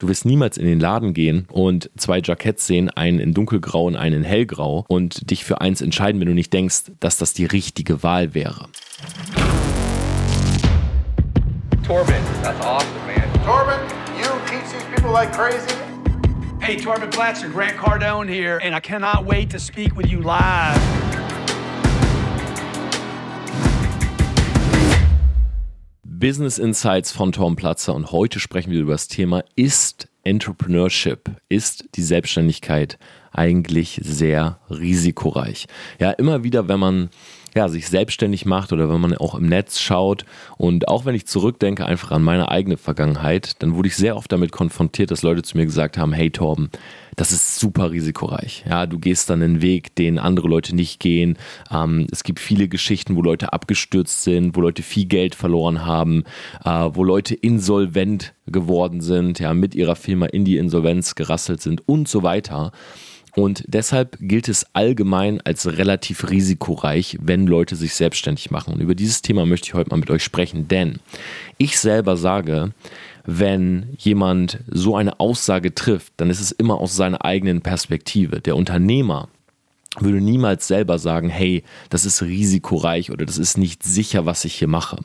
Du wirst niemals in den Laden gehen und zwei Jacketts sehen, einen in dunkelgrau und einen in hellgrau und dich für eins entscheiden, wenn du nicht denkst, dass das die richtige Wahl wäre. Torben, that's awesome, man. Torben, you teach these people like crazy? Hey, Torben Platzer, Grant Cardone here, and I cannot wait to speak with you live. Business Insights von Tom Platzer und heute sprechen wir über das Thema, ist Entrepreneurship, ist die Selbstständigkeit eigentlich sehr risikoreich? Ja, immer wieder, wenn man ja, sich selbstständig macht oder wenn man auch im Netz schaut. Und auch wenn ich zurückdenke einfach an meine eigene Vergangenheit, dann wurde ich sehr oft damit konfrontiert, dass Leute zu mir gesagt haben, hey Torben, das ist super risikoreich. Ja, du gehst dann einen Weg, den andere Leute nicht gehen. Ähm, es gibt viele Geschichten, wo Leute abgestürzt sind, wo Leute viel Geld verloren haben, äh, wo Leute insolvent geworden sind, ja, mit ihrer Firma in die Insolvenz gerasselt sind und so weiter. Und deshalb gilt es allgemein als relativ risikoreich, wenn Leute sich selbstständig machen. Und über dieses Thema möchte ich heute mal mit euch sprechen, denn ich selber sage, wenn jemand so eine Aussage trifft, dann ist es immer aus seiner eigenen Perspektive. Der Unternehmer würde niemals selber sagen, hey, das ist risikoreich oder das ist nicht sicher, was ich hier mache.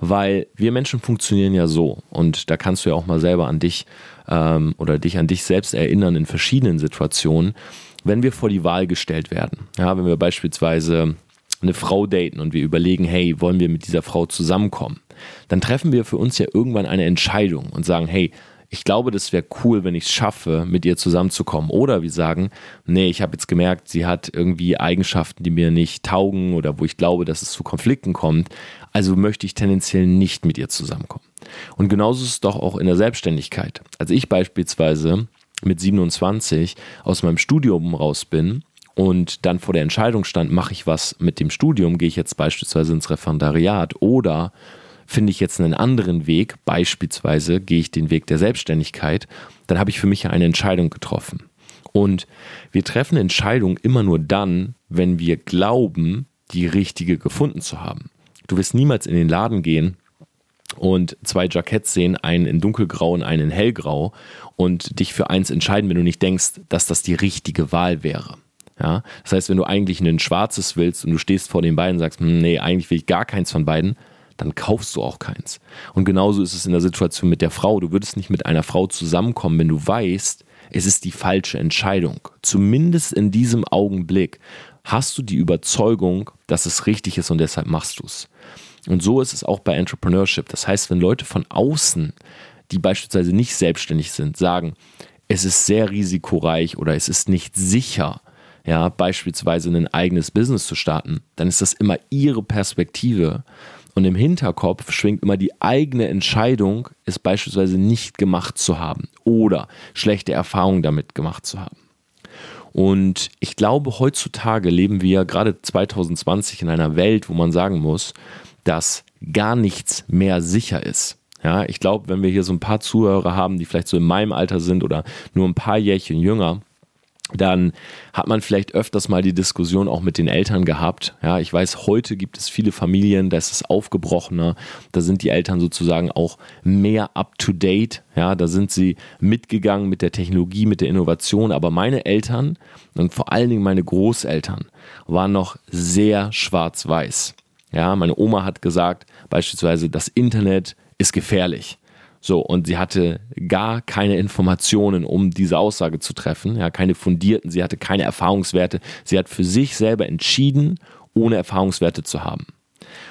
Weil wir Menschen funktionieren ja so und da kannst du ja auch mal selber an dich ähm, oder dich an dich selbst erinnern in verschiedenen Situationen, wenn wir vor die Wahl gestellt werden. Ja, wenn wir beispielsweise eine Frau daten und wir überlegen, hey, wollen wir mit dieser Frau zusammenkommen, dann treffen wir für uns ja irgendwann eine Entscheidung und sagen, hey, ich glaube, das wäre cool, wenn ich es schaffe, mit ihr zusammenzukommen. Oder wir sagen, nee, ich habe jetzt gemerkt, sie hat irgendwie Eigenschaften, die mir nicht taugen oder wo ich glaube, dass es zu Konflikten kommt. Also möchte ich tendenziell nicht mit ihr zusammenkommen. Und genauso ist es doch auch in der Selbstständigkeit. Als ich beispielsweise mit 27 aus meinem Studium raus bin und dann vor der Entscheidung stand, mache ich was mit dem Studium, gehe ich jetzt beispielsweise ins Referendariat oder finde ich jetzt einen anderen Weg, beispielsweise gehe ich den Weg der Selbstständigkeit, dann habe ich für mich eine Entscheidung getroffen. Und wir treffen Entscheidungen immer nur dann, wenn wir glauben, die richtige gefunden zu haben. Du wirst niemals in den Laden gehen und zwei Jacketts sehen, einen in dunkelgrau und einen in hellgrau und dich für eins entscheiden, wenn du nicht denkst, dass das die richtige Wahl wäre. Ja? Das heißt, wenn du eigentlich ein schwarzes willst und du stehst vor den beiden und sagst, hm, nee, eigentlich will ich gar keins von beiden, dann kaufst du auch keins. Und genauso ist es in der Situation mit der Frau. Du würdest nicht mit einer Frau zusammenkommen, wenn du weißt, es ist die falsche Entscheidung. Zumindest in diesem Augenblick hast du die Überzeugung, dass es richtig ist und deshalb machst du es. Und so ist es auch bei Entrepreneurship. Das heißt, wenn Leute von außen, die beispielsweise nicht selbstständig sind, sagen, es ist sehr risikoreich oder es ist nicht sicher, ja, beispielsweise ein eigenes Business zu starten, dann ist das immer ihre Perspektive und im Hinterkopf schwingt immer die eigene Entscheidung, es beispielsweise nicht gemacht zu haben oder schlechte Erfahrungen damit gemacht zu haben. Und ich glaube, heutzutage leben wir gerade 2020 in einer Welt, wo man sagen muss, dass gar nichts mehr sicher ist. Ja, ich glaube, wenn wir hier so ein paar Zuhörer haben, die vielleicht so in meinem Alter sind oder nur ein paar Jährchen jünger, dann hat man vielleicht öfters mal die Diskussion auch mit den Eltern gehabt. Ja, ich weiß, heute gibt es viele Familien, da ist es aufgebrochener, da sind die Eltern sozusagen auch mehr up to date. Ja, da sind sie mitgegangen mit der Technologie, mit der Innovation. Aber meine Eltern und vor allen Dingen meine Großeltern waren noch sehr schwarz-weiß. Ja, meine Oma hat gesagt, beispielsweise, das Internet ist gefährlich. So, und sie hatte gar keine Informationen, um diese Aussage zu treffen, ja, keine fundierten, sie hatte keine Erfahrungswerte. Sie hat für sich selber entschieden, ohne Erfahrungswerte zu haben.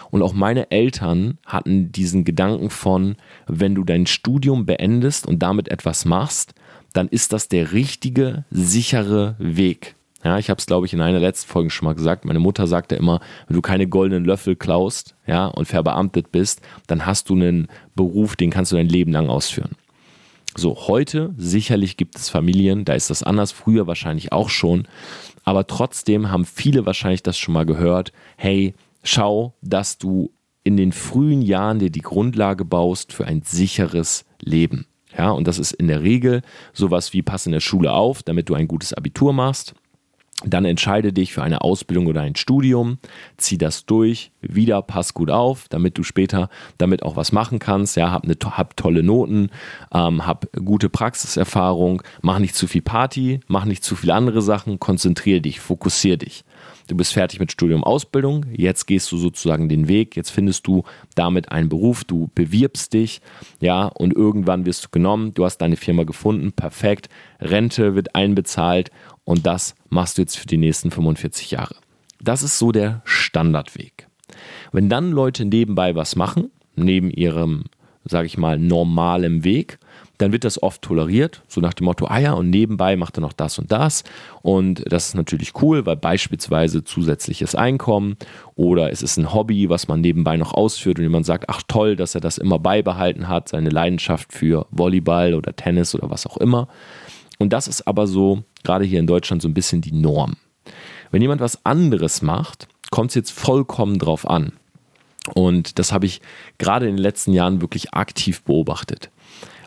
Und auch meine Eltern hatten diesen Gedanken von, wenn du dein Studium beendest und damit etwas machst, dann ist das der richtige, sichere Weg. Ja, ich habe es, glaube ich, in einer letzten Folge schon mal gesagt. Meine Mutter sagte immer, wenn du keine goldenen Löffel klaust ja, und verbeamtet bist, dann hast du einen Beruf, den kannst du dein Leben lang ausführen. So, heute sicherlich gibt es Familien, da ist das anders, früher wahrscheinlich auch schon, aber trotzdem haben viele wahrscheinlich das schon mal gehört, hey, schau, dass du in den frühen Jahren dir die Grundlage baust für ein sicheres Leben. Ja, und das ist in der Regel sowas wie pass in der Schule auf, damit du ein gutes Abitur machst Dann entscheide dich für eine Ausbildung oder ein Studium, zieh das durch, wieder pass gut auf, damit du später damit auch was machen kannst. Ja, hab, eine, hab tolle Noten, ähm, hab gute Praxiserfahrung, mach nicht zu viel Party, mach nicht zu viele andere Sachen, konzentriere dich, fokussiere dich. Du bist fertig mit Studium, Ausbildung, jetzt gehst du sozusagen den Weg, jetzt findest du damit einen Beruf, du bewirbst dich, ja, und irgendwann wirst du genommen, du hast deine Firma gefunden, perfekt, Rente wird einbezahlt und das machst du jetzt für die nächsten 45 Jahre. Das ist so der Standardweg. Wenn dann Leute nebenbei was machen, neben ihrem, sage ich mal, normalen Weg, dann wird das oft toleriert, so nach dem Motto, ah ja, und nebenbei macht er noch das und das. Und das ist natürlich cool, weil beispielsweise zusätzliches Einkommen oder es ist ein Hobby, was man nebenbei noch ausführt und jemand sagt, ach toll, dass er das immer beibehalten hat, seine Leidenschaft für Volleyball oder Tennis oder was auch immer. Und das ist aber so, gerade hier in Deutschland, so ein bisschen die Norm. Wenn jemand was anderes macht, kommt es jetzt vollkommen drauf an. Und das habe ich gerade in den letzten Jahren wirklich aktiv beobachtet.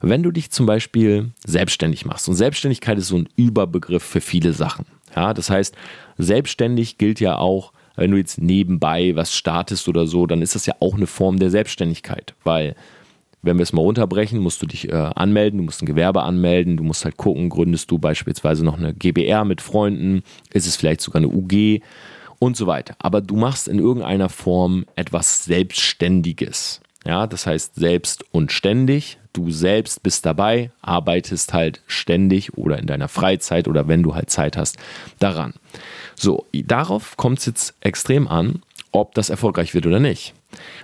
Wenn du dich zum Beispiel selbstständig machst, und Selbstständigkeit ist so ein Überbegriff für viele Sachen. Ja, das heißt, selbstständig gilt ja auch, wenn du jetzt nebenbei was startest oder so, dann ist das ja auch eine Form der Selbstständigkeit, weil wenn wir es mal runterbrechen, musst du dich äh, anmelden, du musst ein Gewerbe anmelden, du musst halt gucken, gründest du beispielsweise noch eine GBR mit Freunden, ist es vielleicht sogar eine UG und so weiter. Aber du machst in irgendeiner Form etwas Selbstständiges. Ja, das heißt selbst und ständig. Du selbst bist dabei, arbeitest halt ständig oder in deiner Freizeit oder wenn du halt Zeit hast, daran. So, darauf kommt es jetzt extrem an, ob das erfolgreich wird oder nicht.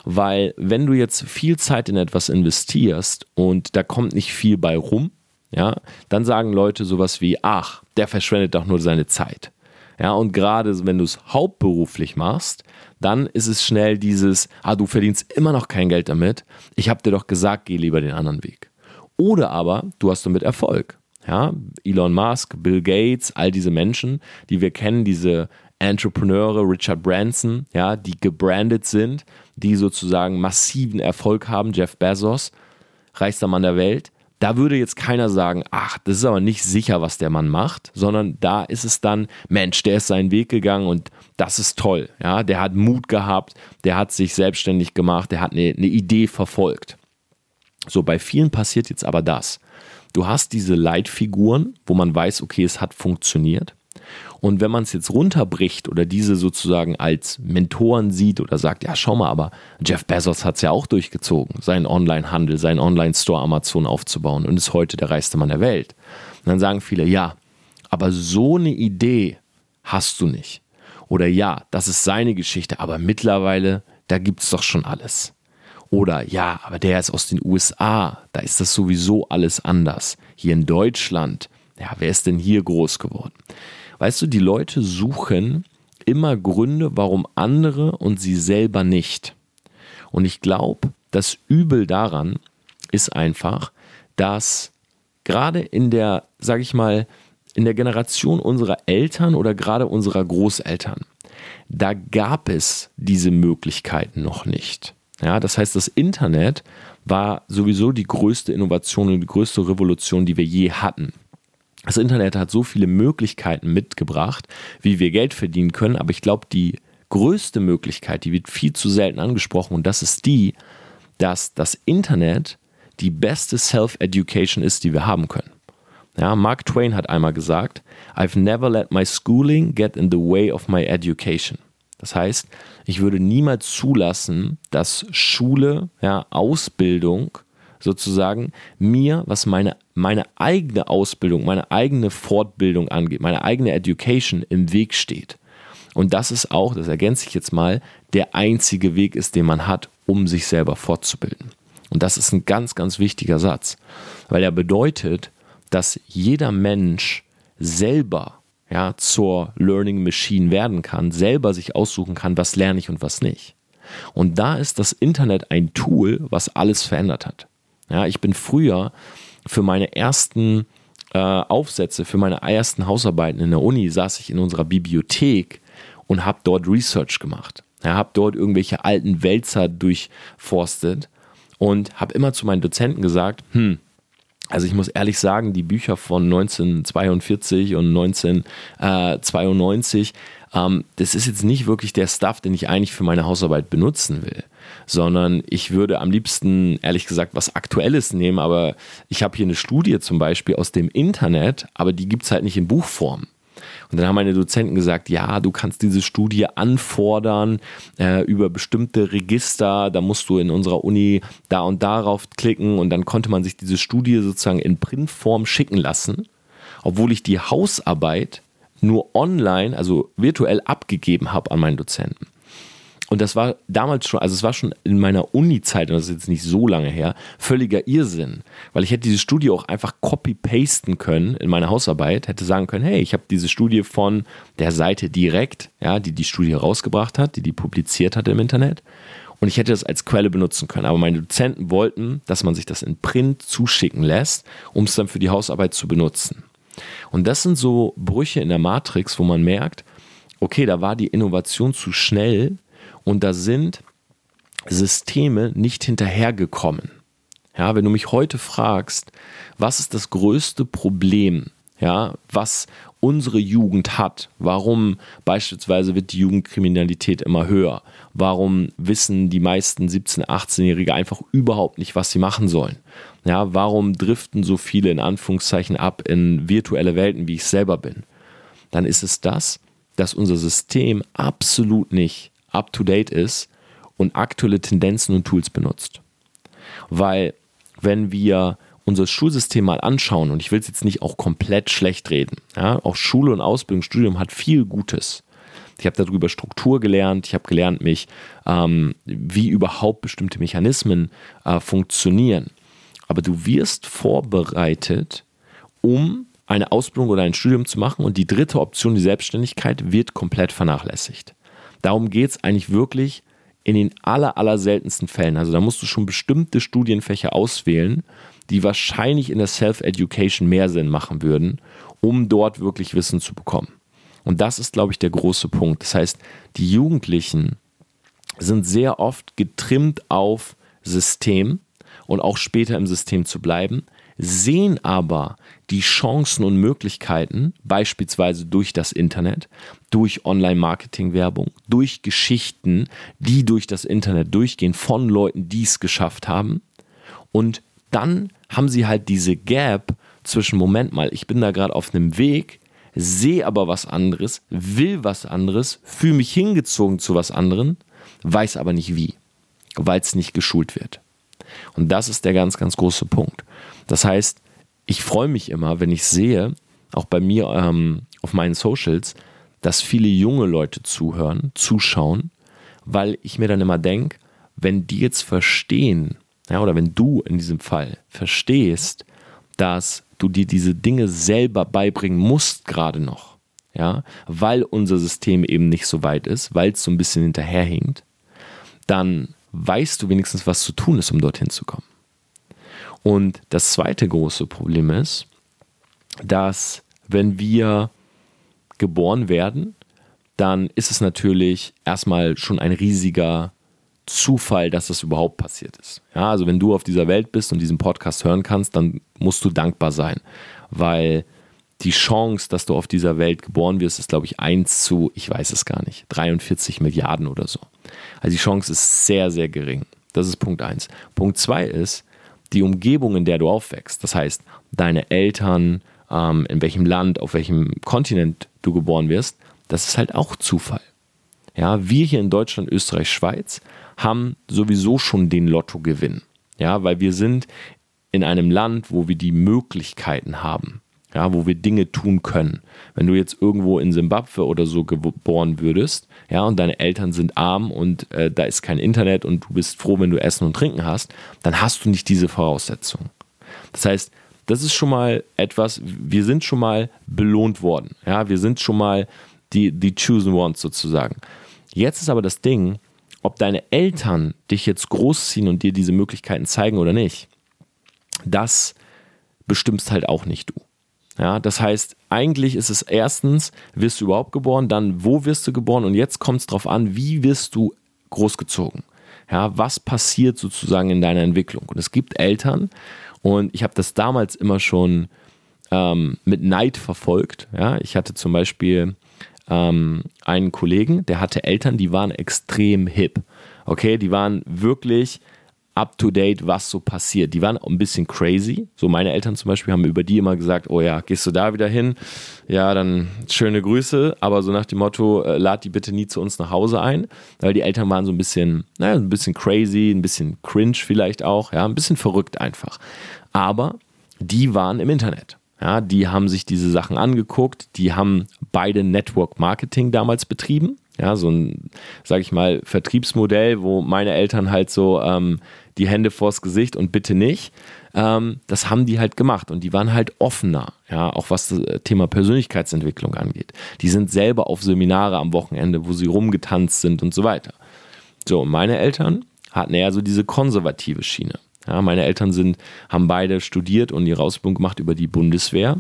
Weil wenn du jetzt viel Zeit in etwas investierst und da kommt nicht viel bei rum, ja, dann sagen Leute sowas wie, ach, der verschwendet doch nur seine Zeit. Ja, und gerade wenn du es hauptberuflich machst, dann ist es schnell dieses, ah, du verdienst immer noch kein Geld damit. Ich habe dir doch gesagt, geh lieber den anderen Weg. Oder aber du hast damit Erfolg. Ja, Elon Musk, Bill Gates, all diese Menschen, die wir kennen, diese Entrepreneure, Richard Branson, ja, die gebrandet sind, die sozusagen massiven Erfolg haben, Jeff Bezos, reichster Mann der Welt, da würde jetzt keiner sagen, ach, das ist aber nicht sicher, was der Mann macht, sondern da ist es dann, Mensch, der ist seinen Weg gegangen und das ist toll. Ja, der hat Mut gehabt, der hat sich selbstständig gemacht, der hat eine, eine Idee verfolgt. So, bei vielen passiert jetzt aber das. Du hast diese Leitfiguren, wo man weiß, okay, es hat funktioniert. Und wenn man es jetzt runterbricht oder diese sozusagen als Mentoren sieht oder sagt, ja, schau mal, aber Jeff Bezos hat es ja auch durchgezogen, seinen Online-Handel, seinen Online-Store Amazon aufzubauen und ist heute der reichste Mann der Welt. Und dann sagen viele, ja, aber so eine Idee hast du nicht. Oder ja, das ist seine Geschichte, aber mittlerweile, da gibt es doch schon alles. Oder ja, aber der ist aus den USA, da ist das sowieso alles anders. Hier in Deutschland, ja, wer ist denn hier groß geworden? Weißt du, die Leute suchen immer Gründe, warum andere und sie selber nicht. Und ich glaube, das Übel daran ist einfach, dass gerade in der, sage ich mal, in der Generation unserer Eltern oder gerade unserer Großeltern, da gab es diese Möglichkeiten noch nicht. Ja, das heißt, das Internet war sowieso die größte Innovation und die größte Revolution, die wir je hatten. Das Internet hat so viele Möglichkeiten mitgebracht, wie wir Geld verdienen können, aber ich glaube, die größte Möglichkeit, die wird viel zu selten angesprochen und das ist die, dass das Internet die beste Self-Education ist, die wir haben können. Ja, Mark Twain hat einmal gesagt, I've never let my schooling get in the way of my education. Das heißt, ich würde niemals zulassen, dass Schule, ja, Ausbildung sozusagen mir, was meine, meine eigene Ausbildung, meine eigene Fortbildung angeht, meine eigene Education im Weg steht. Und das ist auch, das ergänze ich jetzt mal, der einzige Weg ist, den man hat, um sich selber fortzubilden. Und das ist ein ganz, ganz wichtiger Satz, weil er bedeutet, dass jeder Mensch selber ja, zur Learning Machine werden kann, selber sich aussuchen kann, was lerne ich und was nicht. Und da ist das Internet ein Tool, was alles verändert hat. Ja, ich bin früher für meine ersten äh, Aufsätze, für meine ersten Hausarbeiten in der Uni, saß ich in unserer Bibliothek und habe dort Research gemacht. Ja, habe dort irgendwelche alten Wälzer durchforstet und habe immer zu meinen Dozenten gesagt, hm, Also ich muss ehrlich sagen, die Bücher von 1942 und 1992, ähm, das ist jetzt nicht wirklich der Stuff, den ich eigentlich für meine Hausarbeit benutzen will, sondern ich würde am liebsten, ehrlich gesagt, was Aktuelles nehmen, aber ich habe hier eine Studie zum Beispiel aus dem Internet, aber die gibt es halt nicht in Buchform. Und dann haben meine Dozenten gesagt, ja, du kannst diese Studie anfordern äh, über bestimmte Register, da musst du in unserer Uni da und darauf klicken und dann konnte man sich diese Studie sozusagen in Printform schicken lassen, obwohl ich die Hausarbeit nur online, also virtuell abgegeben habe an meinen Dozenten. Und das war damals schon, also es war schon in meiner Uni-Zeit, und das ist jetzt nicht so lange her, völliger Irrsinn. Weil ich hätte diese Studie auch einfach copy-pasten können in meine Hausarbeit, hätte sagen können, hey, ich habe diese Studie von der Seite direkt, ja, die die Studie rausgebracht hat, die die publiziert hat im Internet. Und ich hätte das als Quelle benutzen können. Aber meine Dozenten wollten, dass man sich das in Print zuschicken lässt, um es dann für die Hausarbeit zu benutzen. Und das sind so Brüche in der Matrix, wo man merkt, okay, da war die Innovation zu schnell und da sind Systeme nicht hinterhergekommen. Ja, wenn du mich heute fragst, was ist das größte Problem, ja, was unsere Jugend hat, warum beispielsweise wird die Jugendkriminalität immer höher, warum wissen die meisten 17-, 18-Jährige einfach überhaupt nicht, was sie machen sollen, ja, warum driften so viele in Anführungszeichen ab in virtuelle Welten, wie ich selber bin, dann ist es das, dass unser System absolut nicht up-to-date ist und aktuelle Tendenzen und Tools benutzt. Weil wenn wir unser Schulsystem mal anschauen, und ich will es jetzt nicht auch komplett schlecht reden, ja, auch Schule und Ausbildung, Studium hat viel Gutes. Ich habe darüber Struktur gelernt, ich habe gelernt, mich, ähm, wie überhaupt bestimmte Mechanismen äh, funktionieren. Aber du wirst vorbereitet, um eine Ausbildung oder ein Studium zu machen und die dritte Option, die Selbstständigkeit, wird komplett vernachlässigt. Darum geht es eigentlich wirklich in den aller, aller seltensten Fällen. Also da musst du schon bestimmte Studienfächer auswählen, die wahrscheinlich in der Self-Education mehr Sinn machen würden, um dort wirklich Wissen zu bekommen. Und das ist, glaube ich, der große Punkt. Das heißt, die Jugendlichen sind sehr oft getrimmt auf System und auch später im System zu bleiben, sehen aber die Chancen und Möglichkeiten, beispielsweise durch das Internet, durch Online-Marketing-Werbung, durch Geschichten, die durch das Internet durchgehen von Leuten, die es geschafft haben. Und dann haben sie halt diese Gap zwischen, Moment mal, ich bin da gerade auf einem Weg, sehe aber was anderes, will was anderes, fühle mich hingezogen zu was anderem, weiß aber nicht wie, weil es nicht geschult wird. Und das ist der ganz, ganz große Punkt. Das heißt, ich freue mich immer, wenn ich sehe, auch bei mir ähm, auf meinen Socials, dass viele junge Leute zuhören, zuschauen, weil ich mir dann immer denke, wenn die jetzt verstehen, ja, oder wenn du in diesem Fall verstehst, dass du dir diese Dinge selber beibringen musst, gerade noch, ja, weil unser System eben nicht so weit ist, weil es so ein bisschen hinterherhinkt, dann weißt du wenigstens, was zu tun ist, um dorthin zu kommen. Und das zweite große Problem ist, dass wenn wir geboren werden, dann ist es natürlich erstmal schon ein riesiger Zufall, dass das überhaupt passiert ist. Ja, also wenn du auf dieser Welt bist und diesen Podcast hören kannst, dann musst du dankbar sein, weil die Chance, dass du auf dieser Welt geboren wirst, ist, glaube ich, 1 zu, ich weiß es gar nicht, 43 Milliarden oder so. Also die Chance ist sehr, sehr gering. Das ist Punkt 1. Punkt 2 ist, die Umgebung, in der du aufwächst, das heißt deine Eltern, ähm, in welchem Land, auf welchem Kontinent du geboren wirst, das ist halt auch Zufall. Ja, wir hier in Deutschland, Österreich, Schweiz haben sowieso schon den Lottogewinn. Ja, weil wir sind in einem Land, wo wir die Möglichkeiten haben ja, wo wir Dinge tun können. Wenn du jetzt irgendwo in Simbabwe oder so geboren würdest, ja, und deine Eltern sind arm und äh, da ist kein Internet und du bist froh, wenn du Essen und Trinken hast, dann hast du nicht diese Voraussetzungen. Das heißt, das ist schon mal etwas, wir sind schon mal belohnt worden. Ja, wir sind schon mal die, die Chosen Ones sozusagen. Jetzt ist aber das Ding, ob deine Eltern dich jetzt großziehen und dir diese Möglichkeiten zeigen oder nicht, das bestimmst halt auch nicht du. Ja, das heißt, eigentlich ist es erstens, wirst du überhaupt geboren, dann wo wirst du geboren und jetzt kommt es darauf an, wie wirst du großgezogen. Ja, was passiert sozusagen in deiner Entwicklung? Und es gibt Eltern Und ich habe das damals immer schon ähm, mit Neid verfolgt. Ja? Ich hatte zum Beispiel ähm, einen Kollegen, der hatte Eltern, die waren extrem hip. Okay, die waren wirklich up to date, was so passiert. Die waren ein bisschen crazy. So meine Eltern zum Beispiel haben über die immer gesagt, oh ja, gehst du da wieder hin? Ja, dann schöne Grüße, aber so nach dem Motto, äh, lad die bitte nie zu uns nach Hause ein, weil die Eltern waren so ein bisschen, naja, ein bisschen crazy, ein bisschen cringe vielleicht auch, ja, ein bisschen verrückt einfach. Aber die waren im Internet. Ja, die haben sich diese Sachen angeguckt, die haben beide Network Marketing damals betrieben. Ja, so ein, sag ich mal, Vertriebsmodell, wo meine Eltern halt so ähm, die Hände vors Gesicht und bitte nicht. Ähm, das haben die halt gemacht und die waren halt offener, ja, auch was das Thema Persönlichkeitsentwicklung angeht. Die sind selber auf Seminare am Wochenende, wo sie rumgetanzt sind und so weiter. So, meine Eltern hatten eher so diese konservative Schiene. Ja, meine Eltern sind, haben beide studiert und ihre Ausbildung gemacht über die Bundeswehr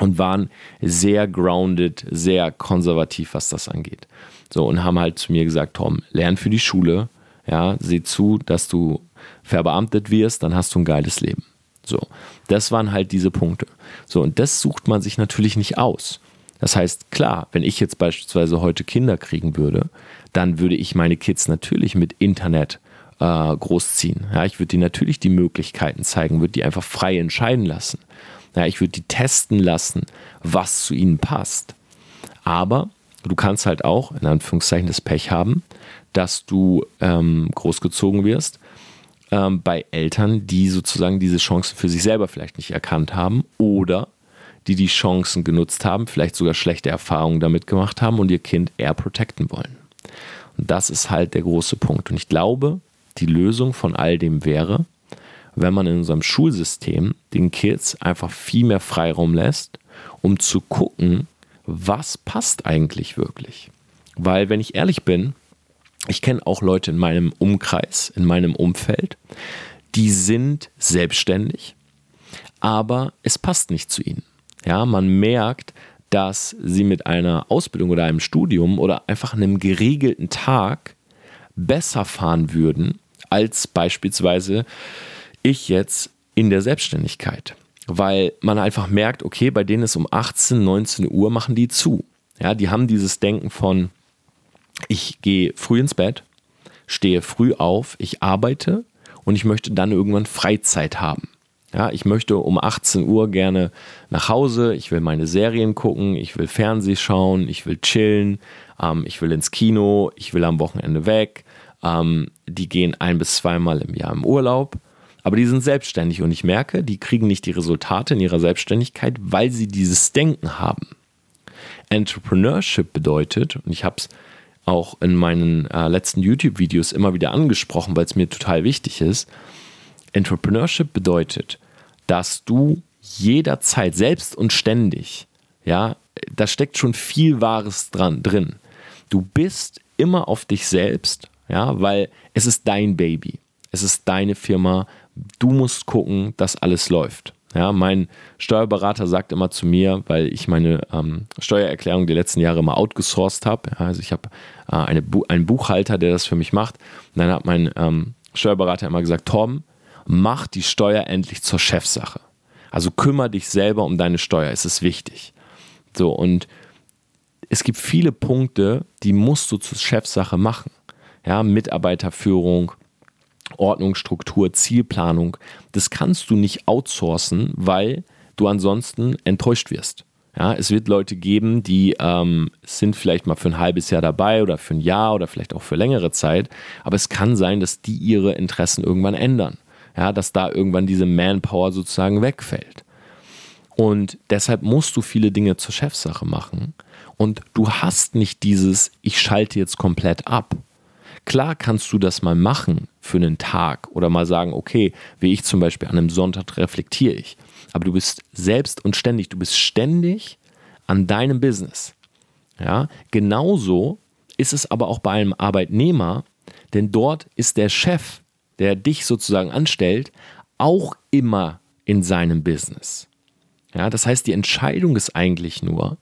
und waren sehr grounded, sehr konservativ, was das angeht. So, und haben halt zu mir gesagt, Tom, lern für die Schule, ja, seh zu, dass du verbeamtet wirst, dann hast du ein geiles Leben. So, das waren halt diese Punkte. So, und das sucht man sich natürlich nicht aus. Das heißt, klar, wenn ich jetzt beispielsweise heute Kinder kriegen würde, dann würde ich meine Kids natürlich mit Internet äh, großziehen. Ja, ich würde die natürlich die Möglichkeiten zeigen, würde die einfach frei entscheiden lassen. Ja, ich würde die testen lassen, was zu ihnen passt. Aber du kannst halt auch, in Anführungszeichen, das Pech haben, dass du ähm, großgezogen wirst ähm, bei Eltern, die sozusagen diese Chancen für sich selber vielleicht nicht erkannt haben oder die die Chancen genutzt haben, vielleicht sogar schlechte Erfahrungen damit gemacht haben und ihr Kind eher protecten wollen. Und das ist halt der große Punkt. Und ich glaube, die Lösung von all dem wäre, wenn man in unserem Schulsystem den Kids einfach viel mehr Freiraum lässt, um zu gucken, was passt eigentlich wirklich. Weil, wenn ich ehrlich bin, ich kenne auch Leute in meinem Umkreis, in meinem Umfeld, die sind selbstständig, aber es passt nicht zu ihnen. Ja, man merkt, dass sie mit einer Ausbildung oder einem Studium oder einfach einem geregelten Tag besser fahren würden, als beispielsweise ich jetzt in der Selbstständigkeit. Weil man einfach merkt, okay, bei denen ist um 18, 19 Uhr machen die zu. Ja, die haben dieses Denken von, ich gehe früh ins Bett, stehe früh auf, ich arbeite und ich möchte dann irgendwann Freizeit haben. Ja, ich möchte um 18 Uhr gerne nach Hause, ich will meine Serien gucken, ich will Fernseh schauen, ich will chillen, ähm, ich will ins Kino, ich will am Wochenende weg, ähm, die gehen ein bis zweimal im Jahr im Urlaub, aber die sind selbstständig und ich merke, die kriegen nicht die Resultate in ihrer Selbstständigkeit, weil sie dieses Denken haben. Entrepreneurship bedeutet, und ich habe es auch in meinen äh, letzten YouTube-Videos immer wieder angesprochen, weil es mir total wichtig ist, Entrepreneurship bedeutet, dass du jederzeit selbst und ständig, ja, da steckt schon viel Wahres dran drin. Du bist immer auf dich selbst ja, weil es ist dein Baby. Es ist deine Firma. Du musst gucken, dass alles läuft. Ja, mein Steuerberater sagt immer zu mir, weil ich meine ähm, Steuererklärung die letzten Jahre immer outgesourced habe. Ja, also ich habe äh, eine Bu einen Buchhalter, der das für mich macht. Und dann hat mein ähm, Steuerberater immer gesagt, Tom, mach die Steuer endlich zur Chefsache. Also kümmere dich selber um deine Steuer, es ist wichtig. So, und es gibt viele Punkte, die musst du zur Chefsache machen ja, Mitarbeiterführung, Ordnungsstruktur, Zielplanung, das kannst du nicht outsourcen, weil du ansonsten enttäuscht wirst. Ja, es wird Leute geben, die ähm, sind vielleicht mal für ein halbes Jahr dabei oder für ein Jahr oder vielleicht auch für längere Zeit, aber es kann sein, dass die ihre Interessen irgendwann ändern. Ja, dass da irgendwann diese Manpower sozusagen wegfällt. Und deshalb musst du viele Dinge zur Chefsache machen. Und du hast nicht dieses, ich schalte jetzt komplett ab. Klar kannst du das mal machen für einen Tag oder mal sagen, okay, wie ich zum Beispiel an einem Sonntag reflektiere ich. Aber du bist selbst und ständig, du bist ständig an deinem Business. Ja, genauso ist es aber auch bei einem Arbeitnehmer, denn dort ist der Chef, der dich sozusagen anstellt, auch immer in seinem Business. Ja, das heißt, die Entscheidung ist eigentlich nur,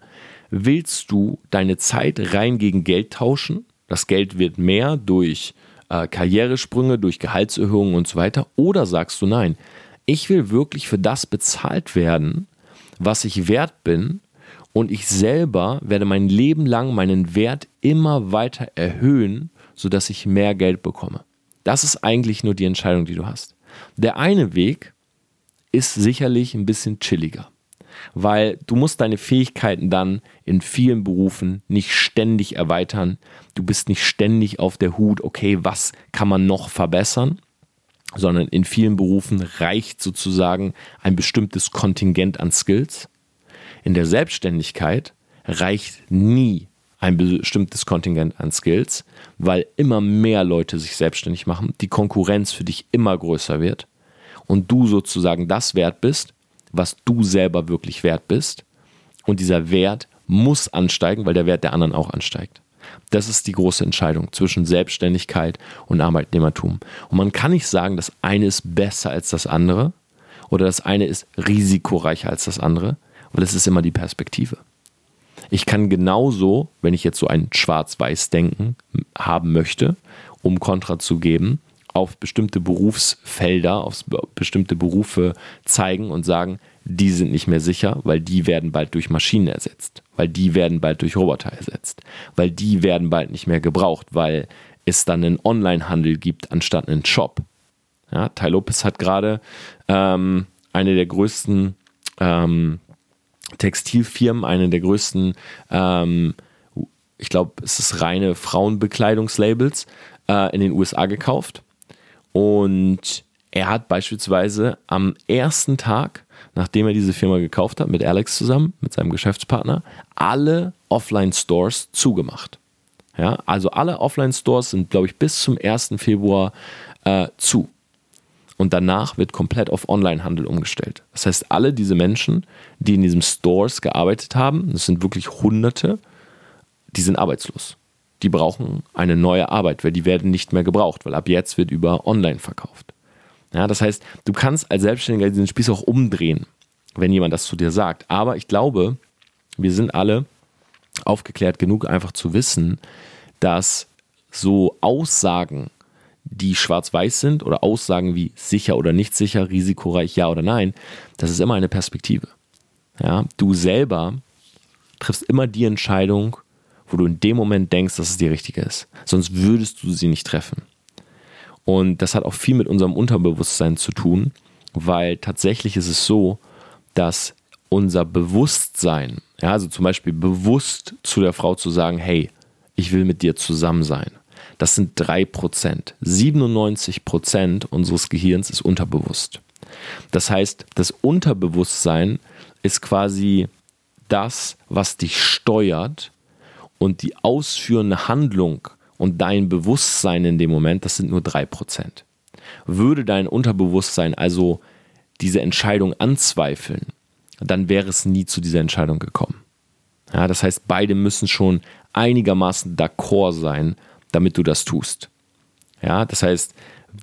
willst du deine Zeit rein gegen Geld tauschen das Geld wird mehr durch äh, Karrieresprünge, durch Gehaltserhöhungen und so weiter? Oder sagst du nein, ich will wirklich für das bezahlt werden, was ich wert bin und ich selber werde mein Leben lang meinen Wert immer weiter erhöhen, sodass ich mehr Geld bekomme. Das ist eigentlich nur die Entscheidung, die du hast. Der eine Weg ist sicherlich ein bisschen chilliger, weil du musst deine Fähigkeiten dann in vielen Berufen nicht ständig erweitern. Du bist nicht ständig auf der Hut, okay, was kann man noch verbessern, sondern in vielen Berufen reicht sozusagen ein bestimmtes Kontingent an Skills. In der Selbstständigkeit reicht nie ein bestimmtes Kontingent an Skills, weil immer mehr Leute sich selbstständig machen, die Konkurrenz für dich immer größer wird und du sozusagen das wert bist, was du selber wirklich wert bist. Und dieser Wert muss ansteigen, weil der Wert der anderen auch ansteigt. Das ist die große Entscheidung zwischen Selbstständigkeit und Arbeitnehmertum. Und man kann nicht sagen, das eine ist besser als das andere oder das eine ist risikoreicher als das andere, weil es ist immer die Perspektive. Ich kann genauso, wenn ich jetzt so ein Schwarz-Weiß-Denken haben möchte, um Kontra zu geben, auf bestimmte Berufsfelder, auf bestimmte Berufe zeigen und sagen, die sind nicht mehr sicher, weil die werden bald durch Maschinen ersetzt, weil die werden bald durch Roboter ersetzt, weil die werden bald nicht mehr gebraucht, weil es dann einen Online-Handel gibt anstatt einen Shop. Ja, Tai Lopez hat gerade ähm, eine der größten ähm, Textilfirmen, eine der größten, ähm, ich glaube, es ist reine Frauenbekleidungslabels äh, in den USA gekauft. Und er hat beispielsweise am ersten Tag, nachdem er diese Firma gekauft hat, mit Alex zusammen, mit seinem Geschäftspartner, alle Offline-Stores zugemacht. Ja, also alle Offline-Stores sind, glaube ich, bis zum 1. Februar äh, zu. Und danach wird komplett auf Onlinehandel umgestellt. Das heißt, alle diese Menschen, die in diesen Stores gearbeitet haben, das sind wirklich Hunderte, die sind arbeitslos. Die brauchen eine neue Arbeit, weil die werden nicht mehr gebraucht, weil ab jetzt wird über Online verkauft. Ja, das heißt, du kannst als Selbstständiger diesen Spieß auch umdrehen, wenn jemand das zu dir sagt. Aber ich glaube, wir sind alle aufgeklärt genug, einfach zu wissen, dass so Aussagen die schwarz-weiß sind oder Aussagen wie sicher oder nicht sicher, risikoreich, ja oder nein, das ist immer eine Perspektive. Ja, du selber triffst immer die Entscheidung, wo du in dem Moment denkst, dass es die richtige ist. Sonst würdest du sie nicht treffen. Und das hat auch viel mit unserem Unterbewusstsein zu tun, weil tatsächlich ist es so, dass unser Bewusstsein, ja, also zum Beispiel bewusst zu der Frau zu sagen, hey, ich will mit dir zusammen sein das sind 3%. 97% unseres Gehirns ist unterbewusst. Das heißt, das Unterbewusstsein ist quasi das, was dich steuert und die ausführende Handlung und dein Bewusstsein in dem Moment, das sind nur 3%. Würde dein Unterbewusstsein also diese Entscheidung anzweifeln, dann wäre es nie zu dieser Entscheidung gekommen. Ja, das heißt, beide müssen schon einigermaßen d'accord sein, damit du das tust. Ja, das heißt,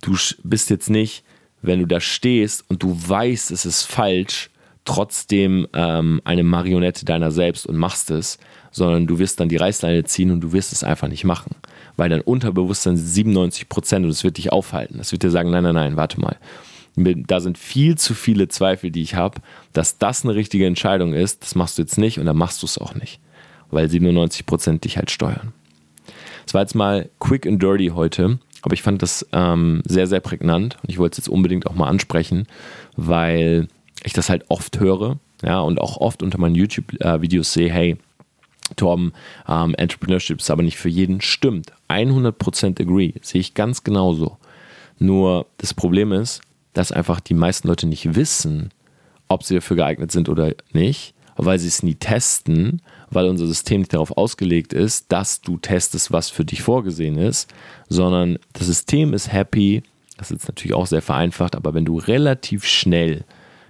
du bist jetzt nicht, wenn du da stehst und du weißt, es ist falsch, trotzdem ähm, eine Marionette deiner selbst und machst es, sondern du wirst dann die Reißleine ziehen und du wirst es einfach nicht machen. Weil dein Unterbewusstsein ist 97 Prozent und es wird dich aufhalten. Es wird dir sagen, nein, nein, nein, warte mal. Da sind viel zu viele Zweifel, die ich habe, dass das eine richtige Entscheidung ist. Das machst du jetzt nicht und dann machst du es auch nicht. Weil 97 Prozent dich halt steuern. Es war jetzt mal quick and dirty heute, aber ich fand das ähm, sehr, sehr prägnant und ich wollte es jetzt unbedingt auch mal ansprechen, weil ich das halt oft höre, ja, und auch oft unter meinen YouTube-Videos sehe, hey, Torben, ähm, Entrepreneurship ist aber nicht für jeden. Stimmt, 100% agree, sehe ich ganz genauso. Nur das Problem ist, dass einfach die meisten Leute nicht wissen, ob sie dafür geeignet sind oder nicht, weil sie es nie testen weil unser System nicht darauf ausgelegt ist, dass du testest, was für dich vorgesehen ist, sondern das System ist happy, das ist natürlich auch sehr vereinfacht, aber wenn du relativ schnell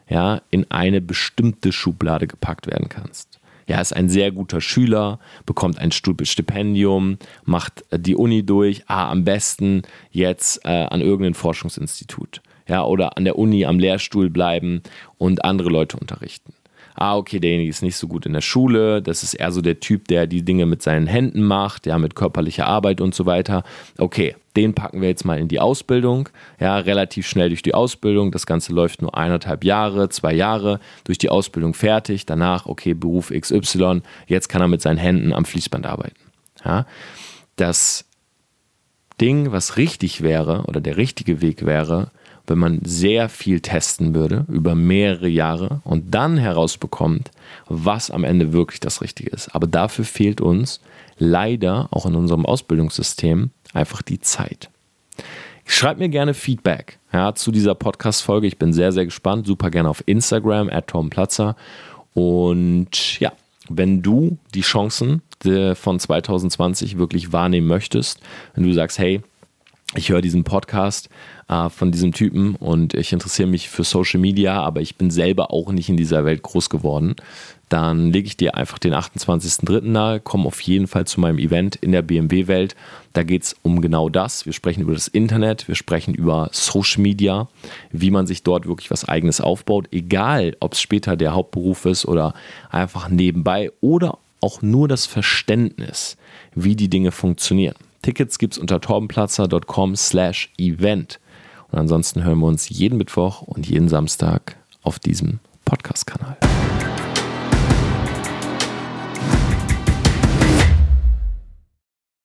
ja, in eine bestimmte Schublade gepackt werden kannst. Ja, ist ein sehr guter Schüler, bekommt ein Stipendium, macht die Uni durch, ah, am besten jetzt äh, an irgendeinem Forschungsinstitut. Ja, oder an der Uni am Lehrstuhl bleiben und andere Leute unterrichten. Ah, okay, derjenige ist nicht so gut in der Schule, das ist eher so der Typ, der die Dinge mit seinen Händen macht, ja, mit körperlicher Arbeit und so weiter. Okay, den packen wir jetzt mal in die Ausbildung, ja, relativ schnell durch die Ausbildung. Das Ganze läuft nur eineinhalb Jahre, zwei Jahre durch die Ausbildung fertig. Danach, okay, Beruf XY, jetzt kann er mit seinen Händen am Fließband arbeiten. Ja, das Ding, was richtig wäre oder der richtige Weg wäre, wenn man sehr viel testen würde über mehrere Jahre und dann herausbekommt, was am Ende wirklich das Richtige ist. Aber dafür fehlt uns leider auch in unserem Ausbildungssystem einfach die Zeit. Schreib mir gerne Feedback ja, zu dieser Podcast-Folge. Ich bin sehr, sehr gespannt. Super gerne auf Instagram, at Tom Platzer. Und ja, wenn du die Chancen von 2020 wirklich wahrnehmen möchtest, wenn du sagst, hey, ich höre diesen Podcast äh, von diesem Typen und ich interessiere mich für Social Media, aber ich bin selber auch nicht in dieser Welt groß geworden, dann lege ich dir einfach den 28.03. nahe, komm auf jeden Fall zu meinem Event in der BMW-Welt. Da geht es um genau das. Wir sprechen über das Internet, wir sprechen über Social Media, wie man sich dort wirklich was eigenes aufbaut, egal ob es später der Hauptberuf ist oder einfach nebenbei oder auch nur das Verständnis, wie die Dinge funktionieren. Tickets gibt es unter torbenplatzer.com slash event. Und ansonsten hören wir uns jeden Mittwoch und jeden Samstag auf diesem Podcast-Kanal.